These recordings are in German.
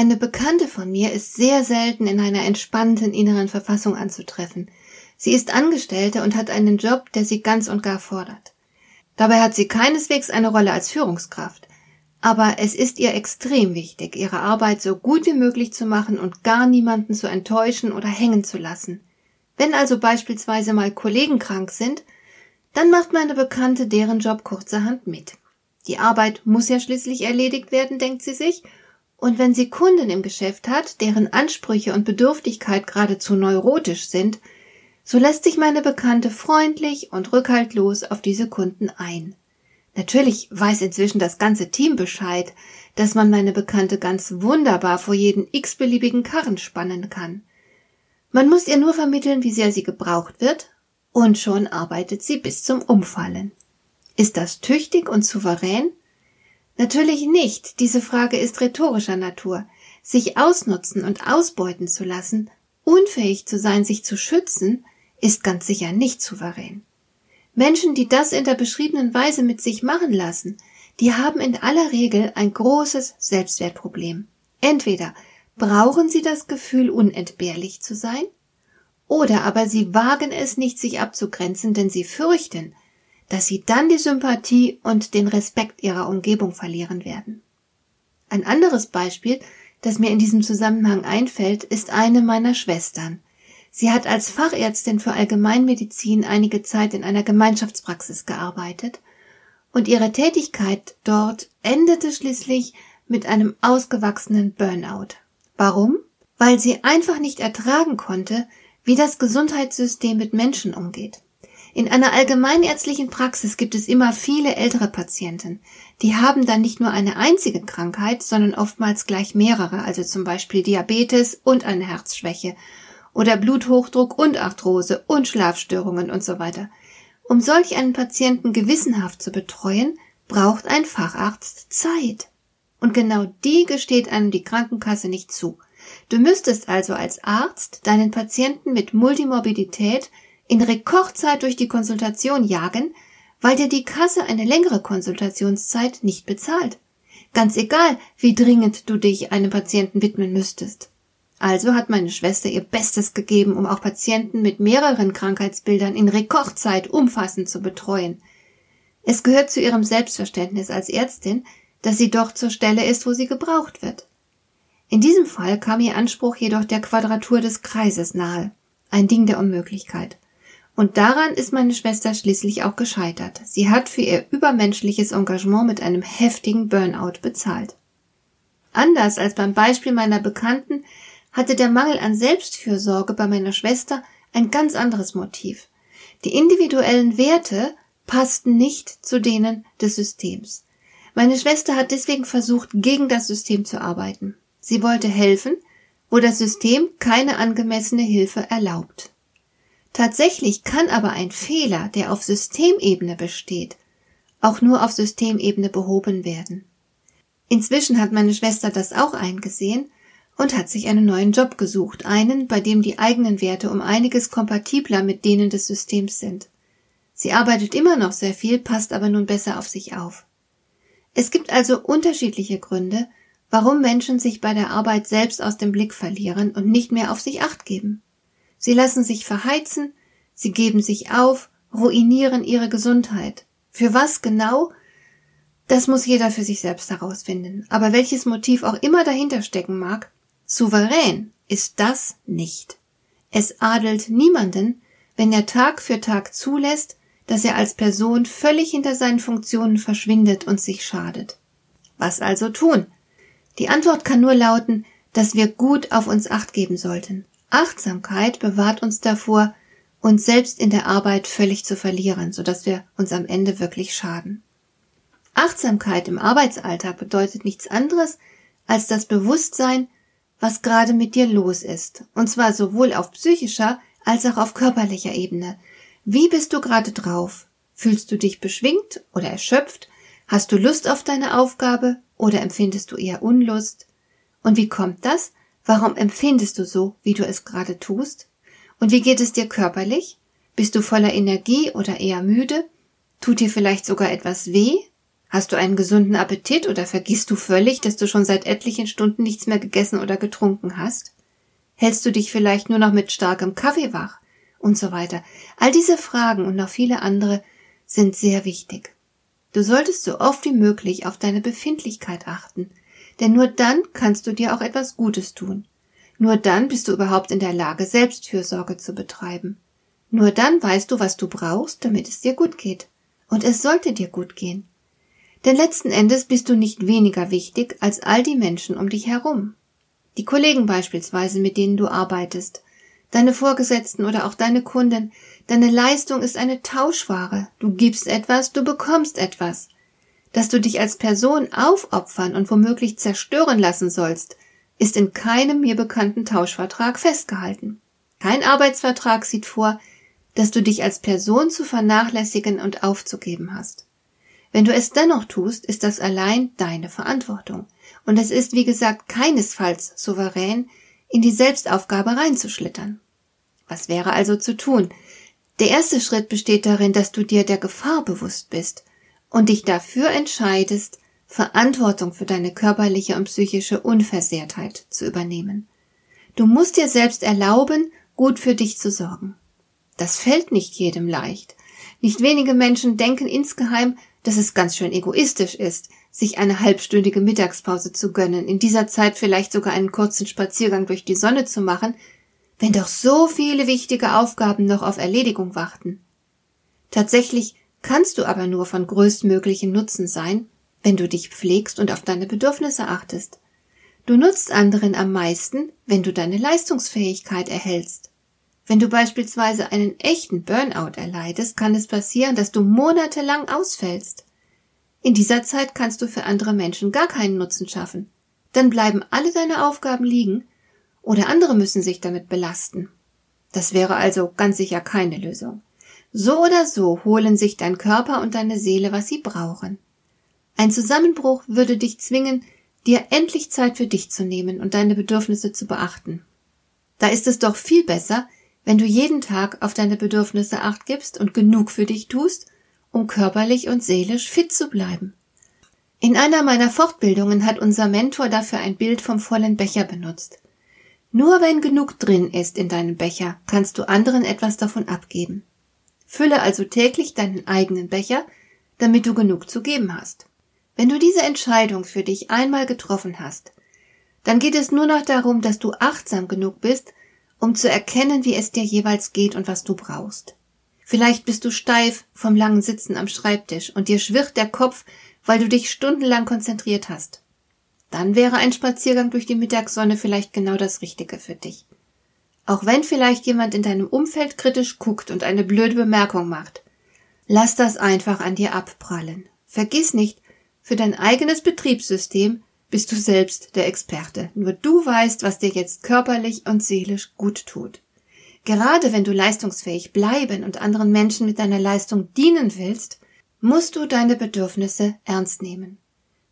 Eine Bekannte von mir ist sehr selten in einer entspannten inneren Verfassung anzutreffen. Sie ist Angestellte und hat einen Job, der sie ganz und gar fordert. Dabei hat sie keineswegs eine Rolle als Führungskraft. Aber es ist ihr extrem wichtig, ihre Arbeit so gut wie möglich zu machen und gar niemanden zu enttäuschen oder hängen zu lassen. Wenn also beispielsweise mal Kollegen krank sind, dann macht meine Bekannte deren Job kurzerhand mit. Die Arbeit muss ja schließlich erledigt werden, denkt sie sich, und wenn sie Kunden im Geschäft hat, deren Ansprüche und Bedürftigkeit geradezu neurotisch sind, so lässt sich meine Bekannte freundlich und rückhaltlos auf diese Kunden ein. Natürlich weiß inzwischen das ganze Team Bescheid, dass man meine Bekannte ganz wunderbar vor jeden x-beliebigen Karren spannen kann. Man muss ihr nur vermitteln, wie sehr sie gebraucht wird, und schon arbeitet sie bis zum Umfallen. Ist das tüchtig und souverän? Natürlich nicht. Diese Frage ist rhetorischer Natur. Sich ausnutzen und ausbeuten zu lassen, unfähig zu sein, sich zu schützen, ist ganz sicher nicht souverän. Menschen, die das in der beschriebenen Weise mit sich machen lassen, die haben in aller Regel ein großes Selbstwertproblem. Entweder brauchen sie das Gefühl, unentbehrlich zu sein, oder aber sie wagen es nicht, sich abzugrenzen, denn sie fürchten, dass sie dann die Sympathie und den Respekt ihrer Umgebung verlieren werden. Ein anderes Beispiel, das mir in diesem Zusammenhang einfällt, ist eine meiner Schwestern. Sie hat als Fachärztin für Allgemeinmedizin einige Zeit in einer Gemeinschaftspraxis gearbeitet und ihre Tätigkeit dort endete schließlich mit einem ausgewachsenen Burnout. Warum? Weil sie einfach nicht ertragen konnte, wie das Gesundheitssystem mit Menschen umgeht. In einer allgemeinärztlichen Praxis gibt es immer viele ältere Patienten. Die haben dann nicht nur eine einzige Krankheit, sondern oftmals gleich mehrere, also zum Beispiel Diabetes und eine Herzschwäche oder Bluthochdruck und Arthrose und Schlafstörungen und so weiter. Um solch einen Patienten gewissenhaft zu betreuen, braucht ein Facharzt Zeit. Und genau die gesteht einem die Krankenkasse nicht zu. Du müsstest also als Arzt deinen Patienten mit Multimorbidität in Rekordzeit durch die Konsultation jagen, weil dir die Kasse eine längere Konsultationszeit nicht bezahlt. Ganz egal, wie dringend du dich einem Patienten widmen müsstest. Also hat meine Schwester ihr Bestes gegeben, um auch Patienten mit mehreren Krankheitsbildern in Rekordzeit umfassend zu betreuen. Es gehört zu ihrem Selbstverständnis als Ärztin, dass sie doch zur Stelle ist, wo sie gebraucht wird. In diesem Fall kam ihr Anspruch jedoch der Quadratur des Kreises nahe, ein Ding der Unmöglichkeit. Und daran ist meine Schwester schließlich auch gescheitert. Sie hat für ihr übermenschliches Engagement mit einem heftigen Burnout bezahlt. Anders als beim Beispiel meiner Bekannten hatte der Mangel an Selbstfürsorge bei meiner Schwester ein ganz anderes Motiv. Die individuellen Werte passten nicht zu denen des Systems. Meine Schwester hat deswegen versucht, gegen das System zu arbeiten. Sie wollte helfen, wo das System keine angemessene Hilfe erlaubt. Tatsächlich kann aber ein Fehler, der auf Systemebene besteht, auch nur auf Systemebene behoben werden. Inzwischen hat meine Schwester das auch eingesehen und hat sich einen neuen Job gesucht, einen, bei dem die eigenen Werte um einiges kompatibler mit denen des Systems sind. Sie arbeitet immer noch sehr viel, passt aber nun besser auf sich auf. Es gibt also unterschiedliche Gründe, warum Menschen sich bei der Arbeit selbst aus dem Blick verlieren und nicht mehr auf sich acht geben. Sie lassen sich verheizen, sie geben sich auf, ruinieren ihre Gesundheit. Für was genau? Das muss jeder für sich selbst herausfinden. Aber welches Motiv auch immer dahinter stecken mag, souverän ist das nicht. Es adelt niemanden, wenn er Tag für Tag zulässt, dass er als Person völlig hinter seinen Funktionen verschwindet und sich schadet. Was also tun? Die Antwort kann nur lauten, dass wir gut auf uns acht geben sollten. Achtsamkeit bewahrt uns davor, uns selbst in der Arbeit völlig zu verlieren, sodass wir uns am Ende wirklich schaden. Achtsamkeit im Arbeitsalltag bedeutet nichts anderes, als das Bewusstsein, was gerade mit dir los ist, und zwar sowohl auf psychischer als auch auf körperlicher Ebene. Wie bist du gerade drauf? Fühlst du dich beschwingt oder erschöpft? Hast du Lust auf deine Aufgabe oder empfindest du eher Unlust? Und wie kommt das? Warum empfindest du so, wie du es gerade tust? Und wie geht es dir körperlich? Bist du voller Energie oder eher müde? Tut dir vielleicht sogar etwas weh? Hast du einen gesunden Appetit oder vergisst du völlig, dass du schon seit etlichen Stunden nichts mehr gegessen oder getrunken hast? Hältst du dich vielleicht nur noch mit starkem Kaffee wach? Und so weiter. All diese Fragen und noch viele andere sind sehr wichtig. Du solltest so oft wie möglich auf deine Befindlichkeit achten, denn nur dann kannst du dir auch etwas Gutes tun. Nur dann bist du überhaupt in der Lage, Selbstfürsorge zu betreiben. Nur dann weißt du, was du brauchst, damit es dir gut geht. Und es sollte dir gut gehen. Denn letzten Endes bist du nicht weniger wichtig als all die Menschen um dich herum. Die Kollegen beispielsweise, mit denen du arbeitest, deine Vorgesetzten oder auch deine Kunden, deine Leistung ist eine Tauschware. Du gibst etwas, du bekommst etwas. Dass du dich als Person aufopfern und womöglich zerstören lassen sollst, ist in keinem mir bekannten Tauschvertrag festgehalten. Kein Arbeitsvertrag sieht vor, dass du dich als Person zu vernachlässigen und aufzugeben hast. Wenn du es dennoch tust, ist das allein deine Verantwortung. Und es ist, wie gesagt, keinesfalls souverän, in die Selbstaufgabe reinzuschlittern. Was wäre also zu tun? Der erste Schritt besteht darin, dass du dir der Gefahr bewusst bist und dich dafür entscheidest, Verantwortung für deine körperliche und psychische Unversehrtheit zu übernehmen. Du musst dir selbst erlauben, gut für dich zu sorgen. Das fällt nicht jedem leicht. Nicht wenige Menschen denken insgeheim, dass es ganz schön egoistisch ist, sich eine halbstündige Mittagspause zu gönnen, in dieser Zeit vielleicht sogar einen kurzen Spaziergang durch die Sonne zu machen, wenn doch so viele wichtige Aufgaben noch auf Erledigung warten. Tatsächlich kannst du aber nur von größtmöglichem Nutzen sein, wenn du dich pflegst und auf deine Bedürfnisse achtest. Du nutzt anderen am meisten, wenn du deine Leistungsfähigkeit erhältst. Wenn du beispielsweise einen echten Burnout erleidest, kann es passieren, dass du monatelang ausfällst. In dieser Zeit kannst du für andere Menschen gar keinen Nutzen schaffen. Dann bleiben alle deine Aufgaben liegen oder andere müssen sich damit belasten. Das wäre also ganz sicher keine Lösung. So oder so holen sich dein Körper und deine Seele, was sie brauchen. Ein Zusammenbruch würde dich zwingen, dir endlich Zeit für dich zu nehmen und deine Bedürfnisse zu beachten. Da ist es doch viel besser, wenn du jeden Tag auf deine Bedürfnisse acht gibst und genug für dich tust, um körperlich und seelisch fit zu bleiben. In einer meiner Fortbildungen hat unser Mentor dafür ein Bild vom vollen Becher benutzt. Nur wenn genug drin ist in deinem Becher, kannst du anderen etwas davon abgeben. Fülle also täglich deinen eigenen Becher, damit du genug zu geben hast. Wenn du diese Entscheidung für dich einmal getroffen hast, dann geht es nur noch darum, dass du achtsam genug bist, um zu erkennen, wie es dir jeweils geht und was du brauchst. Vielleicht bist du steif vom langen Sitzen am Schreibtisch und dir schwirrt der Kopf, weil du dich stundenlang konzentriert hast. Dann wäre ein Spaziergang durch die Mittagssonne vielleicht genau das Richtige für dich. Auch wenn vielleicht jemand in deinem Umfeld kritisch guckt und eine blöde Bemerkung macht. Lass das einfach an dir abprallen. Vergiss nicht, für dein eigenes Betriebssystem bist du selbst der Experte. Nur du weißt, was dir jetzt körperlich und seelisch gut tut. Gerade wenn du leistungsfähig bleiben und anderen Menschen mit deiner Leistung dienen willst, musst du deine Bedürfnisse ernst nehmen.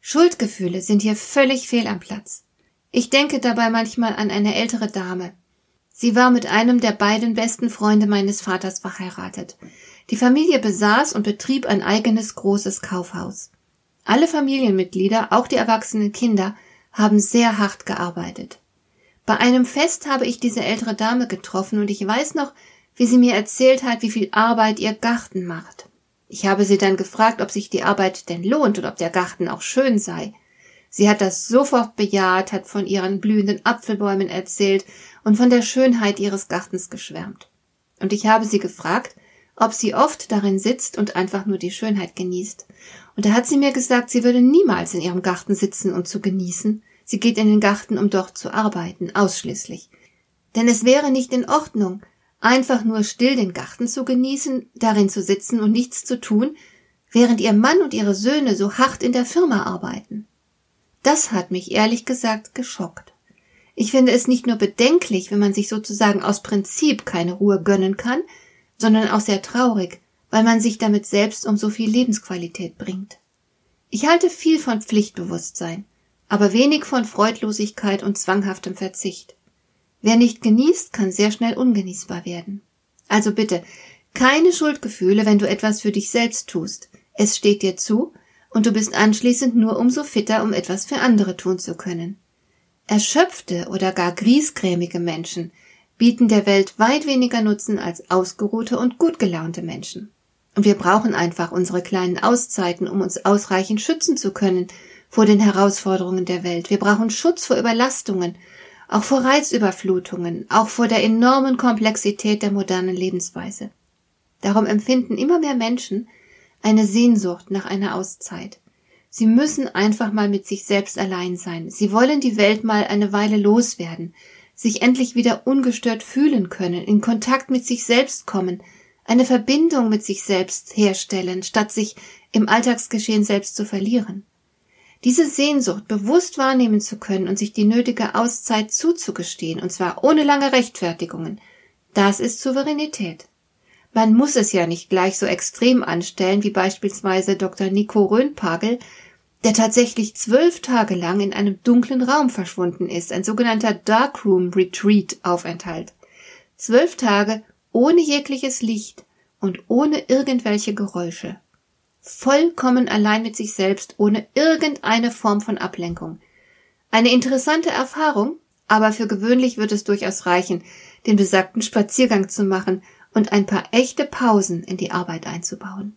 Schuldgefühle sind hier völlig fehl am Platz. Ich denke dabei manchmal an eine ältere Dame. Sie war mit einem der beiden besten Freunde meines Vaters verheiratet. Die Familie besaß und betrieb ein eigenes großes Kaufhaus. Alle Familienmitglieder, auch die erwachsenen Kinder, haben sehr hart gearbeitet. Bei einem Fest habe ich diese ältere Dame getroffen und ich weiß noch, wie sie mir erzählt hat, wie viel Arbeit ihr Garten macht. Ich habe sie dann gefragt, ob sich die Arbeit denn lohnt und ob der Garten auch schön sei. Sie hat das sofort bejaht, hat von ihren blühenden Apfelbäumen erzählt und von der Schönheit ihres Gartens geschwärmt. Und ich habe sie gefragt, ob sie oft darin sitzt und einfach nur die Schönheit genießt. Und da hat sie mir gesagt, sie würde niemals in ihrem Garten sitzen und zu genießen. Sie geht in den Garten, um dort zu arbeiten, ausschließlich. Denn es wäre nicht in Ordnung, einfach nur still den Garten zu genießen, darin zu sitzen und nichts zu tun, während ihr Mann und ihre Söhne so hart in der Firma arbeiten. Das hat mich ehrlich gesagt geschockt. Ich finde es nicht nur bedenklich, wenn man sich sozusagen aus Prinzip keine Ruhe gönnen kann, sondern auch sehr traurig, weil man sich damit selbst um so viel Lebensqualität bringt. Ich halte viel von Pflichtbewusstsein, aber wenig von Freudlosigkeit und zwanghaftem Verzicht. Wer nicht genießt, kann sehr schnell ungenießbar werden. Also bitte, keine Schuldgefühle, wenn du etwas für dich selbst tust. Es steht dir zu, und du bist anschließend nur umso fitter, um etwas für andere tun zu können. Erschöpfte oder gar griesgrämige Menschen bieten der Welt weit weniger Nutzen als ausgeruhte und gut gelaunte Menschen. Und wir brauchen einfach unsere kleinen Auszeiten, um uns ausreichend schützen zu können vor den Herausforderungen der Welt. Wir brauchen Schutz vor Überlastungen, auch vor Reizüberflutungen, auch vor der enormen Komplexität der modernen Lebensweise. Darum empfinden immer mehr Menschen eine Sehnsucht nach einer Auszeit. Sie müssen einfach mal mit sich selbst allein sein. Sie wollen die Welt mal eine Weile loswerden, sich endlich wieder ungestört fühlen können, in Kontakt mit sich selbst kommen, eine Verbindung mit sich selbst herstellen, statt sich im Alltagsgeschehen selbst zu verlieren. Diese Sehnsucht bewusst wahrnehmen zu können und sich die nötige Auszeit zuzugestehen, und zwar ohne lange Rechtfertigungen, das ist Souveränität. Man muss es ja nicht gleich so extrem anstellen wie beispielsweise Dr. Nico Röhnpagel, der tatsächlich zwölf Tage lang in einem dunklen Raum verschwunden ist, ein sogenannter Darkroom Retreat Aufenthalt. Zwölf Tage ohne jegliches Licht und ohne irgendwelche Geräusche. Vollkommen allein mit sich selbst, ohne irgendeine Form von Ablenkung. Eine interessante Erfahrung, aber für gewöhnlich wird es durchaus reichen, den besagten Spaziergang zu machen und ein paar echte Pausen in die Arbeit einzubauen.